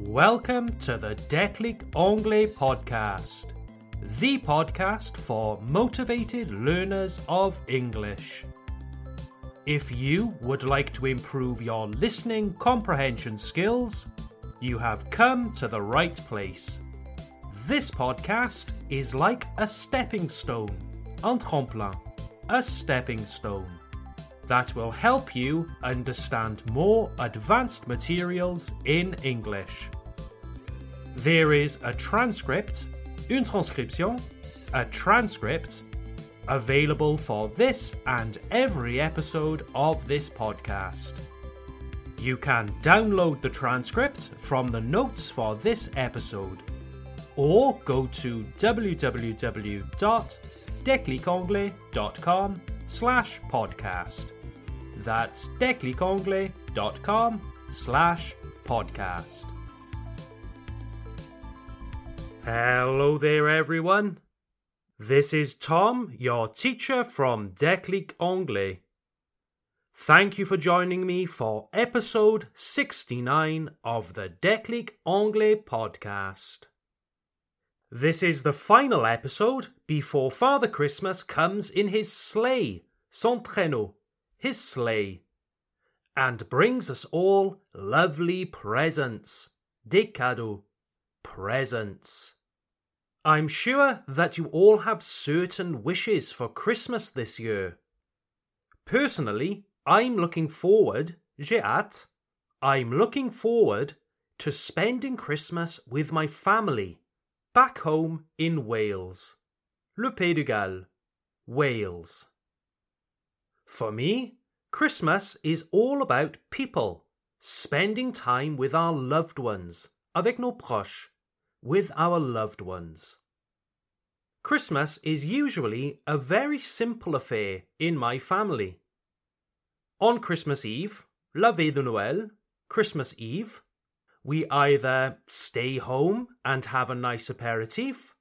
Welcome to the Déclic Anglais podcast, the podcast for motivated learners of English. If you would like to improve your listening comprehension skills, you have come to the right place. This podcast is like a stepping stone, un tremplin, a stepping stone that will help you understand more advanced materials in English. There is a transcript, une transcription, a transcript, available for this and every episode of this podcast. You can download the transcript from the notes for this episode or go to www.declicanglais.com slash podcast. That's declicanglais.com slash podcast. Hello there, everyone. This is Tom, your teacher from Déclic Anglais. Thank you for joining me for episode 69 of the Déclic Anglais podcast. This is the final episode before Father Christmas comes in his sleigh, son traîneau, his sleigh, and brings us all lovely presents, des cadeaux, presents. I'm sure that you all have certain wishes for Christmas this year. Personally, I'm looking forward, j'ai hâte, I'm looking forward to spending Christmas with my family back home in Wales. Le Pays de Galles, Wales. For me, Christmas is all about people, spending time with our loved ones, avec nos proches, with our loved ones. Christmas is usually a very simple affair in my family. On Christmas Eve, la veille de Noël, Christmas Eve, we either stay home and have a nice aperitif,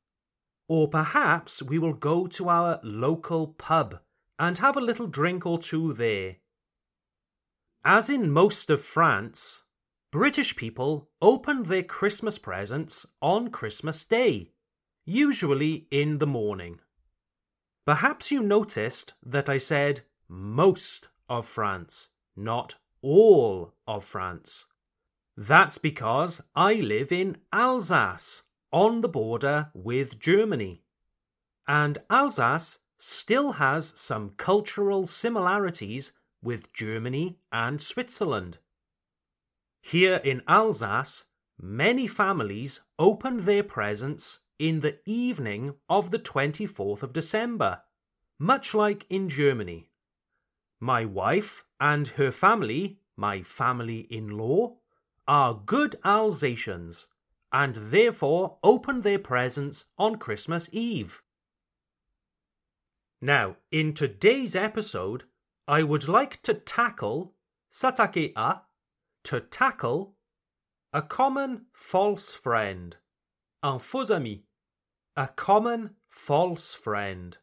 or perhaps we will go to our local pub and have a little drink or two there. As in most of France, British people open their Christmas presents on Christmas Day, usually in the morning. Perhaps you noticed that I said most of France, not all of France. That's because I live in Alsace, on the border with Germany. And Alsace still has some cultural similarities with Germany and Switzerland. Here in Alsace, many families open their presents in the evening of the 24th of December, much like in Germany. My wife and her family, my family in law, are good Alsatians and therefore open their presents on Christmas Eve. Now, in today's episode, I would like to tackle, satake à, to tackle, a common false friend, un faux ami, a common false friend,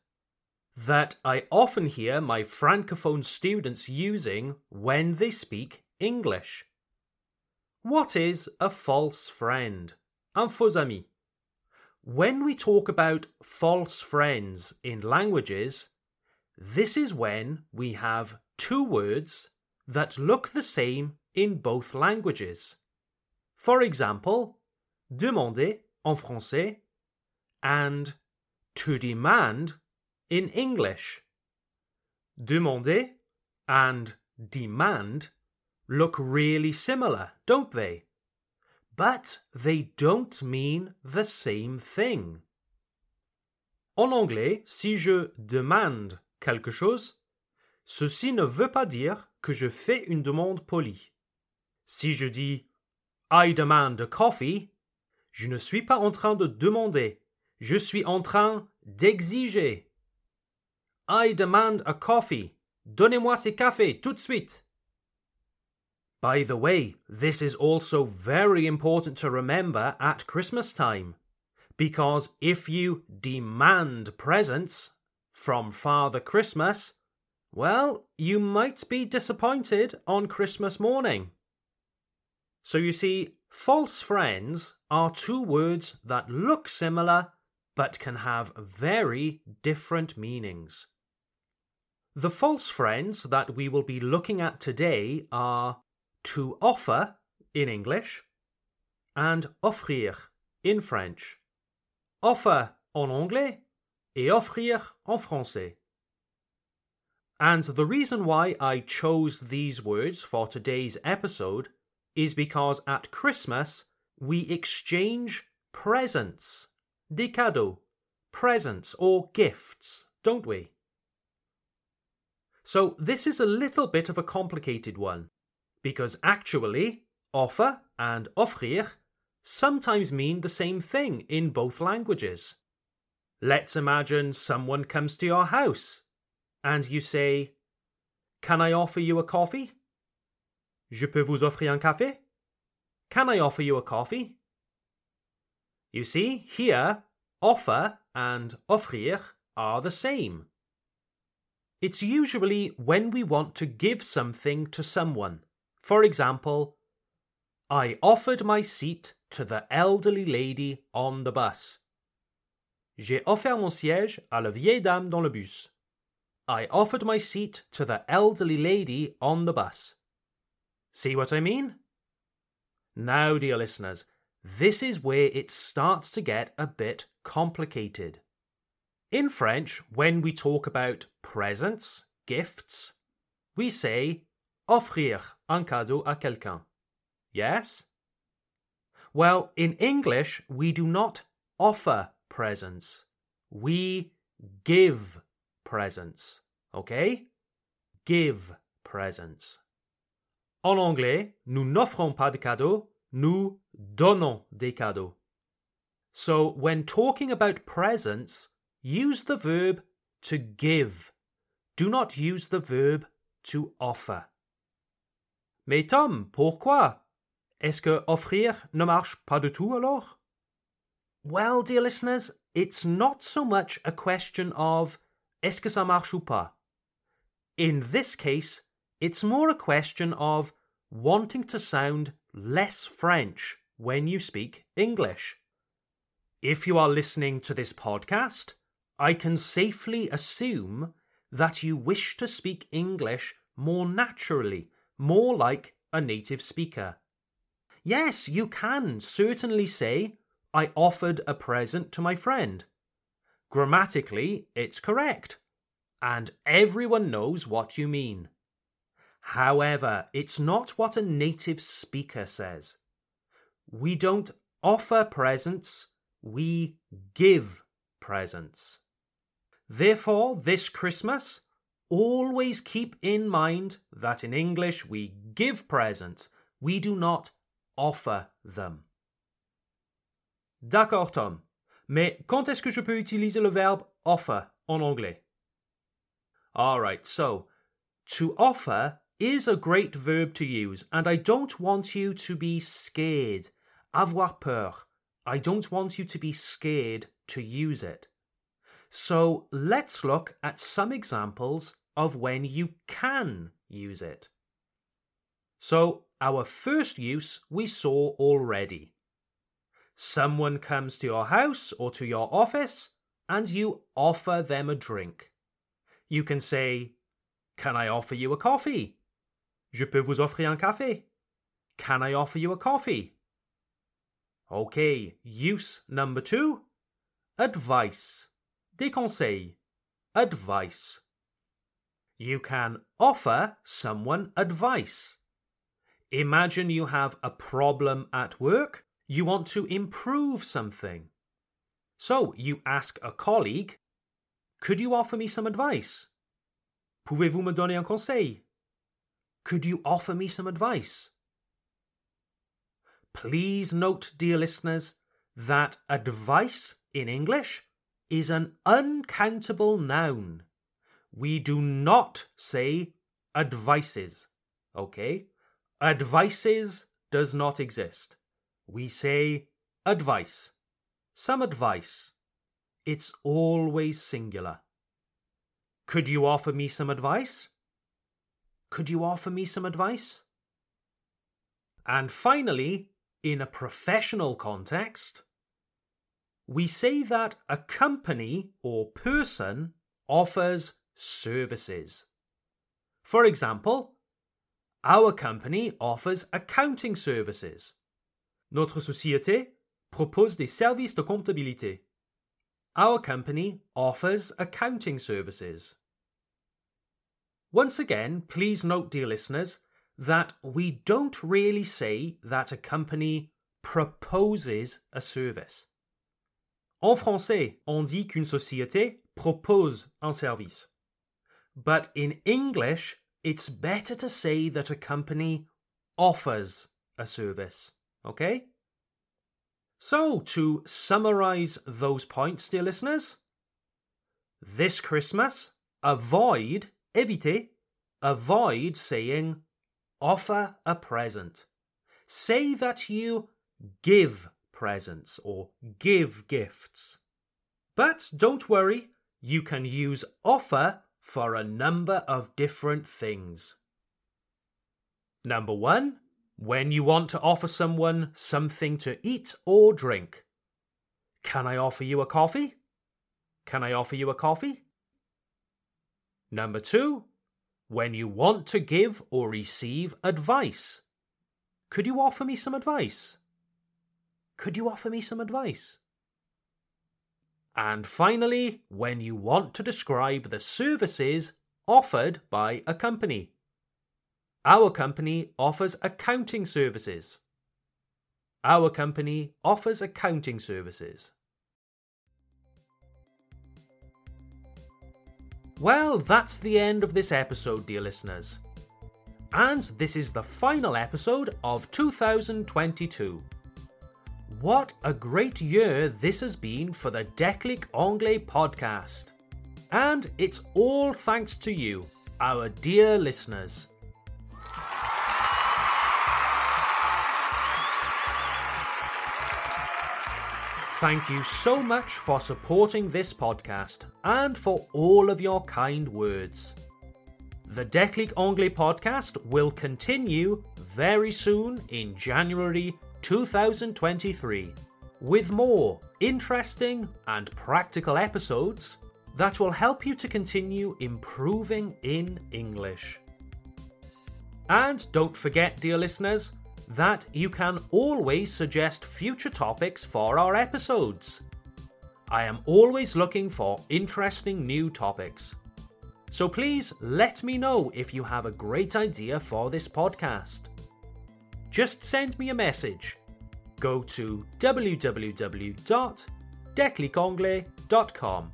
that I often hear my francophone students using when they speak English. What is a false friend? Un faux ami. When we talk about false friends in languages, this is when we have two words that look the same in both languages. For example, demander en français and to demand in English. Demander and demand look really similar, don't they? But they don't mean the same thing. En anglais, si je demande quelque chose, ceci ne veut pas dire que je fais une demande polie. Si je dis I demand a coffee, je ne suis pas en train de demander, je suis en train d'exiger. I demand a coffee. Donnez-moi ces cafés tout de suite. By the way, this is also very important to remember at Christmas time. Because if you demand presents from Father Christmas, well, you might be disappointed on Christmas morning. So you see, false friends are two words that look similar but can have very different meanings. The false friends that we will be looking at today are to offer in English and offrir in French. Offer en anglais et offrir en français. And the reason why I chose these words for today's episode is because at Christmas we exchange presents, des cadeaux, presents or gifts, don't we? So this is a little bit of a complicated one, because actually, offer and offrir sometimes mean the same thing in both languages. Let's imagine someone comes to your house and you say, Can I offer you a coffee? Je peux vous offrir un café? Can I offer you a coffee? You see, here, offer and offrir are the same. It's usually when we want to give something to someone. For example, I offered my seat to the elderly lady on the bus. J'ai offert mon siège à la vieille dame dans le bus. I offered my seat to the elderly lady on the bus. See what I mean? Now, dear listeners, this is where it starts to get a bit complicated. In French, when we talk about presents, gifts, we say offrir un cadeau à quelqu'un. Yes? Well, in English, we do not offer presents. We give presents. Okay? Give presents. En anglais, nous n'offrons pas de cadeaux, nous donnons des cadeaux. So, when talking about presents, use the verb to give. Do not use the verb to offer. Mais Tom, pourquoi? Est-ce que offrir ne marche pas du tout alors? Well, dear listeners, it's not so much a question of est-ce que ça marche ou pas? In this case, it's more a question of wanting to sound less French when you speak English. If you are listening to this podcast, I can safely assume that you wish to speak English more naturally, more like a native speaker. Yes, you can certainly say, I offered a present to my friend. Grammatically, it's correct, and everyone knows what you mean. However, it's not what a native speaker says. We don't offer presents, we give presents. Therefore, this Christmas, always keep in mind that in English we give presents, we do not offer them. D'accord, Tom. Mais quand est-ce que je peux utiliser le verbe offer en anglais? Alright, so to offer is a great verb to use, and I don't want you to be scared. Avoir peur. I don't want you to be scared to use it. So let's look at some examples of when you can use it. So, our first use we saw already. Someone comes to your house or to your office and you offer them a drink. You can say, Can I offer you a coffee? Je peux vous offrir un café? Can I offer you a coffee? Okay, use number two advice. Des conseils. Advice. You can offer someone advice. Imagine you have a problem at work, you want to improve something. So you ask a colleague, Could you offer me some advice? Pouvez-vous me donner un conseil? Could you offer me some advice? Please note, dear listeners, that advice in English is an uncountable noun. We do not say advices, okay? Advices does not exist. We say advice. Some advice. It's always singular. Could you offer me some advice? Could you offer me some advice? And finally, in a professional context, we say that a company or person offers services. For example, our company offers accounting services. Notre société propose des services de comptabilité. Our company offers accounting services. Once again, please note, dear listeners, that we don't really say that a company proposes a service. En français, on dit qu'une société propose un service. But in English, it's better to say that a company offers a service. Okay? So, to summarize those points, dear listeners, this Christmas, avoid, évitez, avoid saying offer a present. Say that you give presents or give gifts. But don't worry, you can use offer for a number of different things. Number one, when you want to offer someone something to eat or drink. Can I offer you a coffee? Can I offer you a coffee? Number two, when you want to give or receive advice. Could you offer me some advice? Could you offer me some advice? And finally, when you want to describe the services offered by a company. Our company offers accounting services. Our company offers accounting services. Well, that's the end of this episode, dear listeners. And this is the final episode of 2022. What a great year this has been for the Déclic Anglais podcast. And it's all thanks to you, our dear listeners. Thank you so much for supporting this podcast and for all of your kind words. The Déclic Anglais podcast will continue very soon in January 2023 with more interesting and practical episodes that will help you to continue improving in English. And don't forget, dear listeners, that you can always suggest future topics for our episodes. I am always looking for interesting new topics. So please let me know if you have a great idea for this podcast. Just send me a message. Go to www.declicanglais.com.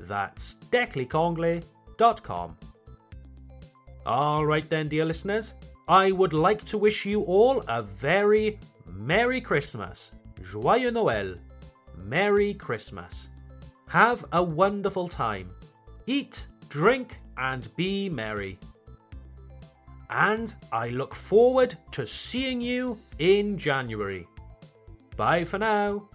That's declicanglais.com. Alright then, dear listeners, I would like to wish you all a very Merry Christmas. Joyeux Noël. Merry Christmas. Have a wonderful time. Eat, drink, and be merry. And I look forward to seeing you in January. Bye for now.